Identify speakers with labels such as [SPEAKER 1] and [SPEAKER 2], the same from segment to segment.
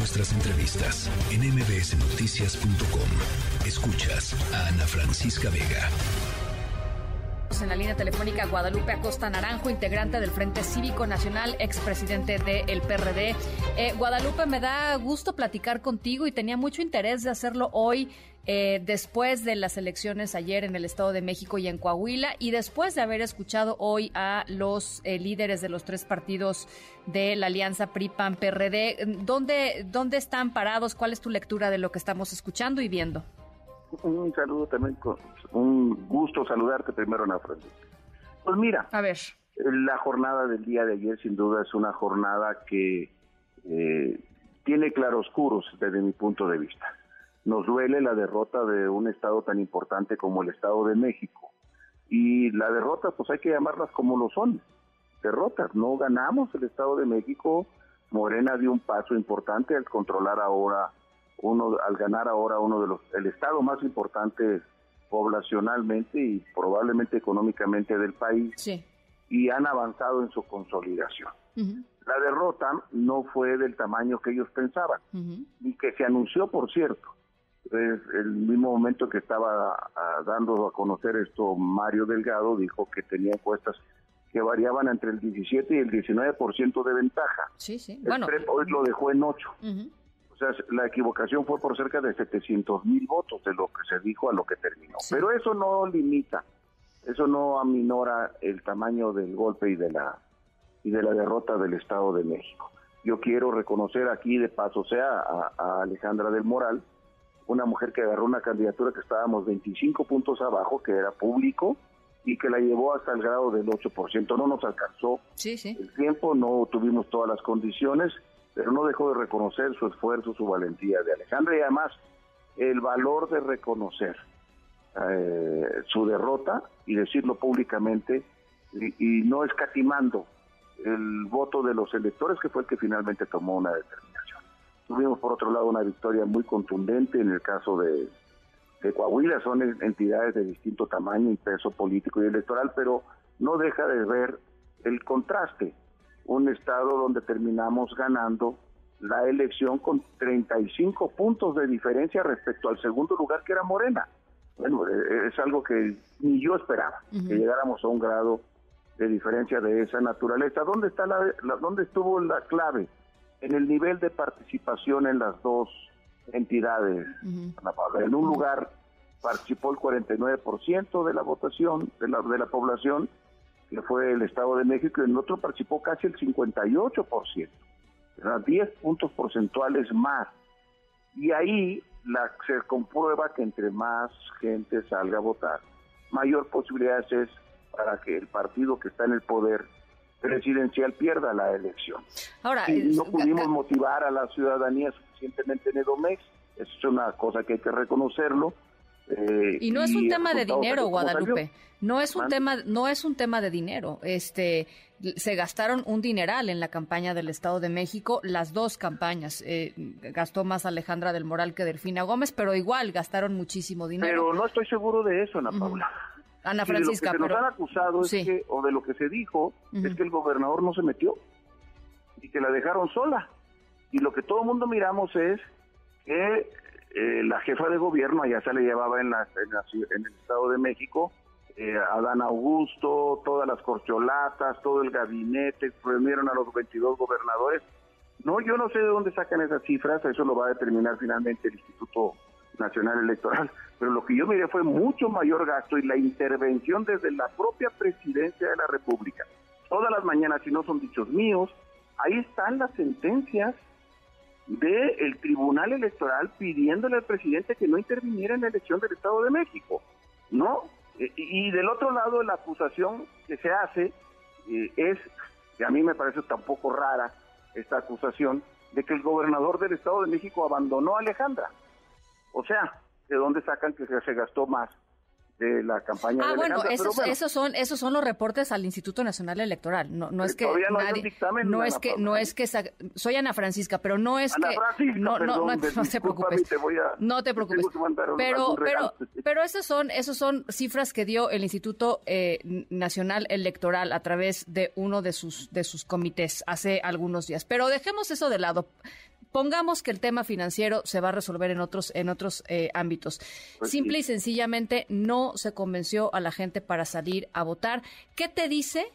[SPEAKER 1] nuestras entrevistas en mbsnoticias.com. Escuchas a Ana Francisca Vega.
[SPEAKER 2] En la línea telefónica Guadalupe Acosta Naranjo, integrante del Frente Cívico Nacional, expresidente del PRD. Eh, Guadalupe, me da gusto platicar contigo y tenía mucho interés de hacerlo hoy eh, después de las elecciones ayer en el Estado de México y en Coahuila y después de haber escuchado hoy a los eh, líderes de los tres partidos de la alianza PRI-PAN-PRD. ¿Dónde, ¿Dónde están parados? ¿Cuál es tu lectura de lo que estamos escuchando y viendo?
[SPEAKER 3] Un saludo también, con, un gusto saludarte primero, Ana Francisca. Pues mira,
[SPEAKER 2] a ver.
[SPEAKER 3] La jornada del día de ayer sin duda es una jornada que eh, tiene claroscuros desde mi punto de vista. Nos duele la derrota de un estado tan importante como el Estado de México. Y la derrota, pues hay que llamarlas como lo son, derrotas. No ganamos el Estado de México. Morena dio un paso importante al controlar ahora uno, al ganar ahora uno de los, el estado más importante poblacionalmente y probablemente económicamente del país. Y han avanzado en su consolidación. La derrota no fue del tamaño que ellos pensaban, y que se anunció, por cierto. El mismo momento que estaba ah, dando a conocer esto, Mario Delgado dijo que tenía encuestas que variaban entre el 17 y el 19% de ventaja.
[SPEAKER 2] Sí, sí.
[SPEAKER 3] bueno, hoy lo dejó en 8. O sea, la equivocación fue por cerca de 700 mil votos de lo que se dijo a lo que terminó. Pero eso no limita, eso no aminora el tamaño del golpe y de la y de la derrota del Estado de México. Yo quiero reconocer aquí de paso sea a, Alejandra del Moral, una mujer que agarró una candidatura que estábamos 25 puntos abajo, que era público, y que la llevó hasta el grado del 8%. No nos alcanzó el tiempo, no tuvimos todas las condiciones, pero no dejó de reconocer su esfuerzo, su valentía de Alejandra y además el valor de reconocer eh, su derrota y decirlo públicamente y no escatimando el voto de los electores, que fue el que finalmente tomó una determinación. Tuvimos, por otro lado, una victoria muy contundente en el caso de, Coahuila, son entidades de distinto tamaño y peso político y electoral, pero no deja de ver el contraste. Un estado donde terminamos ganando la elección con 35 puntos de diferencia respecto al segundo lugar que era Morena. Bueno, e, es algo que ni yo esperaba, que llegáramos a un grado de diferencia de esa naturaleza. ¿Dónde, está la, ¿Dónde estuvo la clave? En el nivel de participación en las dos entidades. En un lugar participó el 49% de la votación de la, de la población, que fue el Estado de México, y en otro participó casi el 58%. Eran 10 puntos porcentuales más. Y ahí la, se comprueba que entre más gente salga a votar, mayor posibilidad es para que el partido que está en el poder presidencial pierda la elección. Ahora, no pudimos motivar a la ciudadanía suficientemente en Edomex, eso es una cosa que hay que reconocerlo.
[SPEAKER 2] Eh, y no es un tema de dinero, Guadalupe. No es un tema, no es un tema de dinero. Este, se gastaron un dineral en la campaña del Estado de México, las dos campañas. Eh, gastó más Alejandra del Moral que Delfina Gómez, pero igual gastaron muchísimo dinero.
[SPEAKER 3] Pero no estoy seguro de eso, Ana Paula.
[SPEAKER 2] Ana Francisca,
[SPEAKER 3] de lo que se nos han acusado es que, o de lo que se dijo, es que el gobernador no se metió y que la dejaron sola. Y lo que todo el mundo miramos es que eh, la jefa de gobierno, allá se le llevaba en, la, en, el Estado de México, eh, Adán Augusto, todas las corcholatas, todo el gabinete, reunieron a los 22 gobernadores. No, yo no sé de dónde sacan esas cifras, eso lo va a determinar finalmente el Instituto Nacional Electoral, pero lo que yo miré fue mucho mayor gasto y la intervención desde la propia presidencia de la República. Todas las mañanas, si no son dichos míos, ahí están las sentencias del Tribunal Electoral pidiéndole al presidente que no interviniera en la elección del Estado de México, ¿no? E, y del otro lado, la acusación que se hace eh, es, que a mí me parece tampoco rara esta acusación, de que el gobernador del Estado de México abandonó a Alejandra. O sea, ¿de dónde sacan que se gastó más? de la campaña
[SPEAKER 2] ah,
[SPEAKER 3] bueno,
[SPEAKER 2] esos, esos son esos son los reportes al Instituto Nacional Electoral. No, no es que
[SPEAKER 3] no, nadie, dictamen,
[SPEAKER 2] no es que no es que soy Ana Francisca, pero no es
[SPEAKER 3] Ana
[SPEAKER 2] que
[SPEAKER 3] Francisca,
[SPEAKER 2] no,
[SPEAKER 3] no,
[SPEAKER 2] no, te preocupes. no te preocupes. Pero pero pero esos son esos son cifras que dio el Instituto eh, Nacional Electoral a través de uno de sus de sus comités hace algunos días. Pero dejemos eso de lado pongamos que el tema financiero se va a resolver en otros, en otros eh, ámbitos. Pues Simple y sencillamente no se convenció a la gente para salir a votar. ¿Qué te dice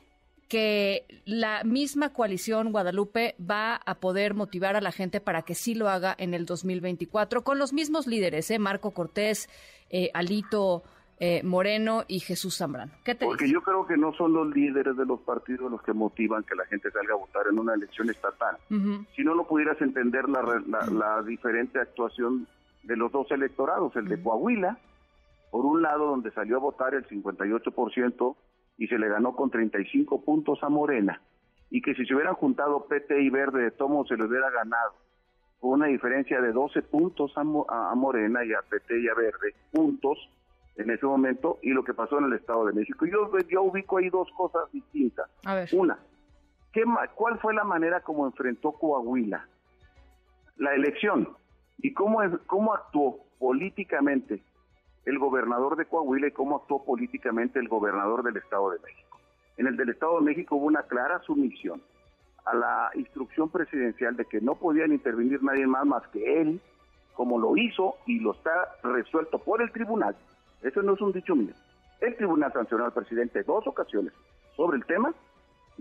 [SPEAKER 2] que la misma coalición Guadalupe va a poder motivar a la gente para que sí lo haga en el 2024 con los mismos líderes, ¿eh? Marco Cortés, eh, Alito eh, Moreno y Jesús Zambrano. ¿Qué te
[SPEAKER 3] Porque yo creo que no son los líderes de los partidos los que motivan que la gente salga a votar en una elección estatal. Si no, no pudieras entender la, la, diferente actuación de los dos electorados, el de Coahuila, por un lado donde salió a votar el 58% y se le ganó con 35 puntos a Morena, y que si se hubieran juntado PT y Verde de Tomo se le hubiera ganado con una diferencia de 12 puntos a, Morena y a PT y a Verde puntos en ese momento y lo que pasó en el Estado de México. Yo, yo ubico ahí dos cosas distintas. Una, ¿qué, ¿cuál fue la manera como enfrentó Coahuila la elección y cómo, cómo actuó políticamente el gobernador de Coahuila y cómo actuó políticamente el gobernador del Estado de México. En el del Estado de México hubo una clara sumisión a la instrucción presidencial de que no podían intervenir nadie más más que él, como lo hizo y lo está resuelto por el tribunal. Eso no es un dicho mío. El tribunal sancionó al presidente dos ocasiones sobre el tema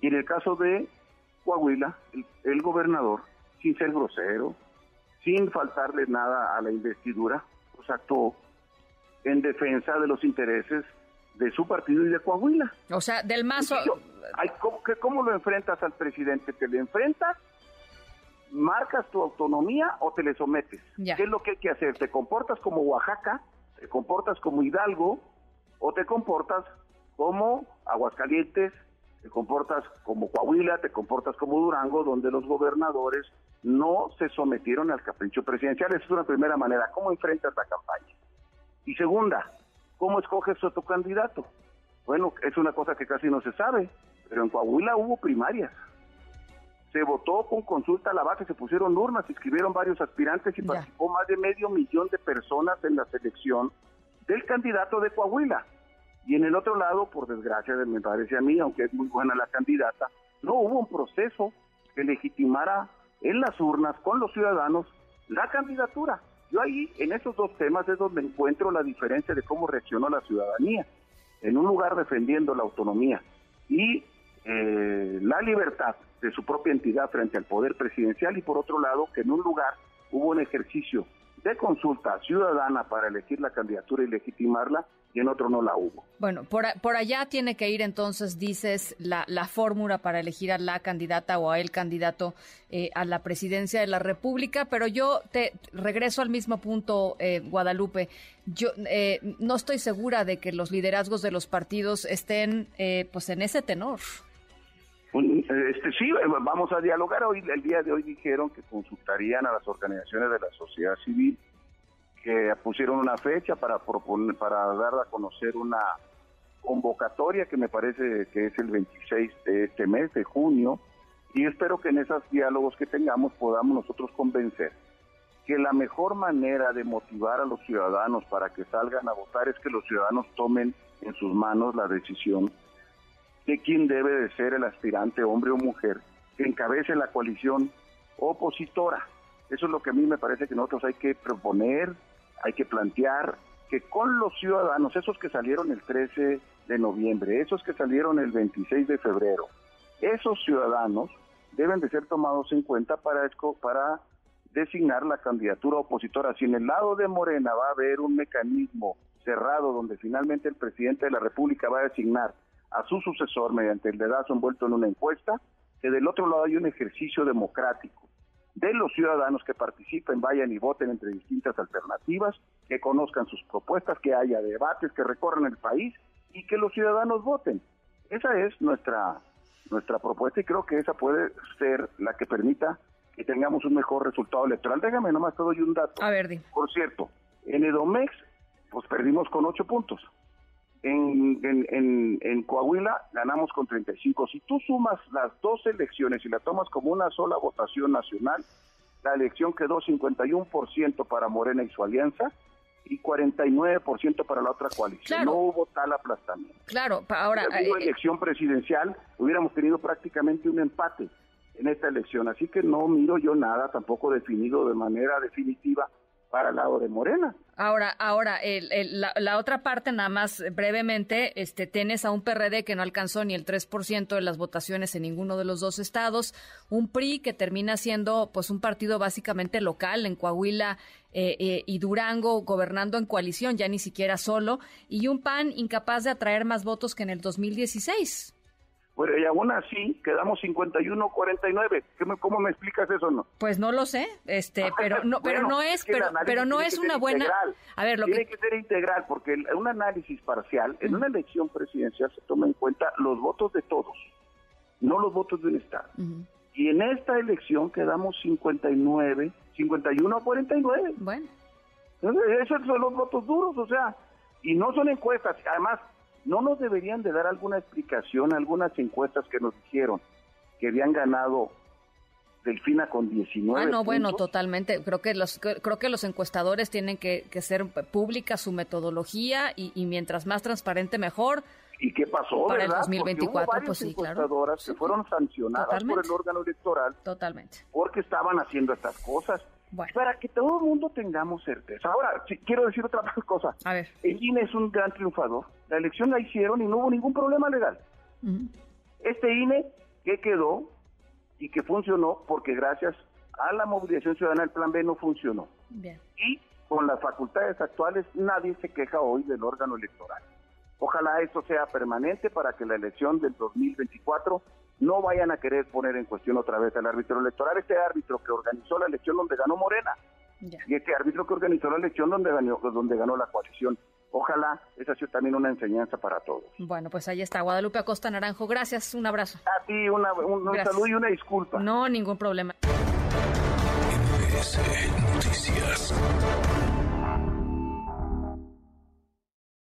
[SPEAKER 3] y en el caso de Coahuila, el, el gobernador, sin ser grosero, sin faltarle nada a la investidura, pues actuó en defensa de los intereses de su partido y de Coahuila.
[SPEAKER 2] O sea, del mazo...
[SPEAKER 3] ¿cómo, lo enfrentas al presidente? ¿Te le enfrentas? ¿Marcas tu autonomía o te le sometes? ¿Qué es lo que hay que hacer? ¿Te comportas como Oaxaca? ¿Te comportas como Hidalgo? ¿O te comportas como Aguascalientes? ¿Te comportas como Coahuila? ¿Te comportas como Durango? Donde los gobernadores no se sometieron al capricho presidencial. Esa es una primera manera. ¿Cómo enfrentas la campaña? Y segunda, ¿cómo escoges a tu candidato? Bueno, es una cosa que casi no se sabe, pero en Coahuila hubo primarias. Se votó con consulta a la base, se pusieron urnas, se inscribieron varios aspirantes y participó más de medio millón de personas en la selección del candidato de Coahuila. Y en el otro lado, por desgracia, me parece a mí, aunque es muy buena la candidata, no hubo un proceso que legitimara en las urnas con los ciudadanos la candidatura. Yo ahí, en esos dos temas, es donde encuentro la diferencia de cómo reaccionó la ciudadanía. En un lugar defendiendo la autonomía y eh, la libertad de su propia entidad frente al poder presidencial y por otro lado que en un lugar hubo un ejercicio de consulta ciudadana para elegir la candidatura y legitimarla y en otro no la hubo.
[SPEAKER 2] Bueno, por, por allá tiene que ir entonces, dices, la, la fórmula para elegir a la candidata o a el candidato eh, a la presidencia de la República, pero yo te regreso al mismo punto, eh, Guadalupe. Yo eh, no estoy segura de que los liderazgos de los partidos estén pues en ese tenor.
[SPEAKER 3] Este, sí, vamos a dialogar. Hoy, el día de hoy dijeron que consultarían a las organizaciones de la sociedad civil que pusieron una fecha para proponer, para dar a conocer una convocatoria que me parece que es el 26 de este mes de junio y espero que en esos diálogos que tengamos podamos nosotros convencer que la mejor manera de motivar a los ciudadanos para que salgan a votar es que los ciudadanos tomen en sus manos la decisión de quién debe de ser el aspirante, hombre o mujer, que encabece la coalición opositora. Eso es lo que a mí me parece que nosotros hay que proponer, hay que plantear que con los ciudadanos, esos que salieron el 13 de noviembre, esos que salieron el 26 de febrero, esos ciudadanos deben de ser tomados en cuenta para, para designar la candidatura opositora. Si en el lado de Morena va a haber un mecanismo cerrado donde finalmente el presidente de la República va a designar a su sucesor mediante el dedazo envuelto en una encuesta, que del otro lado hay un ejercicio democrático de los ciudadanos que participen, vayan y voten entre distintas alternativas, que conozcan sus propuestas, que haya debates, que recorran el país y que los ciudadanos voten. Esa es nuestra nuestra propuesta y creo que esa puede ser la que permita que tengamos un mejor resultado electoral. Déjame nomás te doy un dato.
[SPEAKER 2] A ver,
[SPEAKER 3] Por cierto, en Edomex pues perdimos con ocho puntos. En, en, en, Coahuila ganamos con 35. Si tú sumas las dos elecciones y la tomas como una sola votación nacional, la elección quedó 51% para Morena y su alianza y 49% para la otra coalición. No hubo tal aplastamiento.
[SPEAKER 2] Claro, ahora...
[SPEAKER 3] Si hubo eh, elección presidencial, hubiéramos tenido prácticamente un empate. en esta elección. Así que no miro yo nada tampoco definido de manera definitiva para el lado de Morena.
[SPEAKER 2] Ahora, ahora, la, otra parte, nada más brevemente, este, tienes a un PRD que no alcanzó ni el 3% de las votaciones en ninguno de los dos estados, un PRI que termina siendo pues un partido básicamente local en Coahuila eh, eh, y Durango, gobernando en coalición, ya ni siquiera solo, y un PAN incapaz de atraer más votos que en el 2016.
[SPEAKER 3] Bueno, y aún así quedamos 51-49. ¿Cómo me explicas eso no?
[SPEAKER 2] Pues no lo sé, este, pero no, pero no es, pero, pero no es una buena.
[SPEAKER 3] A ver, lo tiene que... ser integral porque un análisis parcial en una elección presidencial se toma en cuenta los votos de todos, no los votos de un estado. Y en esta elección quedamos 59, 51 a 49.
[SPEAKER 2] Bueno.
[SPEAKER 3] esos son los votos duros, o sea, y no son encuestas. Además, ¿No nos deberían de dar alguna explicación, algunas encuestas que nos dijeron que habían ganado Delfina con 19
[SPEAKER 2] Ah, no, bueno, totalmente. Creo que los creo que los encuestadores tienen que, que ser pública su metodología y, mientras más transparente mejor.
[SPEAKER 3] ¿Y qué pasó?
[SPEAKER 2] Para el 2024, pues sí, claro.
[SPEAKER 3] que fueron sancionadas por el órgano electoral.
[SPEAKER 2] Totalmente.
[SPEAKER 3] Porque estaban haciendo estas cosas. Para que todo el mundo tengamos certeza. Ahora, quiero decir otra cosa.
[SPEAKER 2] A ver.
[SPEAKER 3] El INE es un gran triunfador. La elección la hicieron y no hubo ningún problema legal. Este INE que quedó y que funcionó porque gracias a la movilización ciudadana el plan B no funcionó.
[SPEAKER 2] Bien.
[SPEAKER 3] Y con las facultades actuales nadie se queja hoy del órgano electoral. Ojalá esto sea permanente para que la elección del 2024 no vayan a querer poner en cuestión otra vez al árbitro electoral, este árbitro que organizó la elección donde ganó Morena y este árbitro que organizó la elección donde ganó, donde ganó la coalición. Ojalá esa sea también una enseñanza para todos.
[SPEAKER 2] Bueno, pues ahí está, Guadalupe Acosta Naranjo. Gracias, un abrazo.
[SPEAKER 3] A ti, un, saludo y una disculpa.
[SPEAKER 2] No, ningún problema.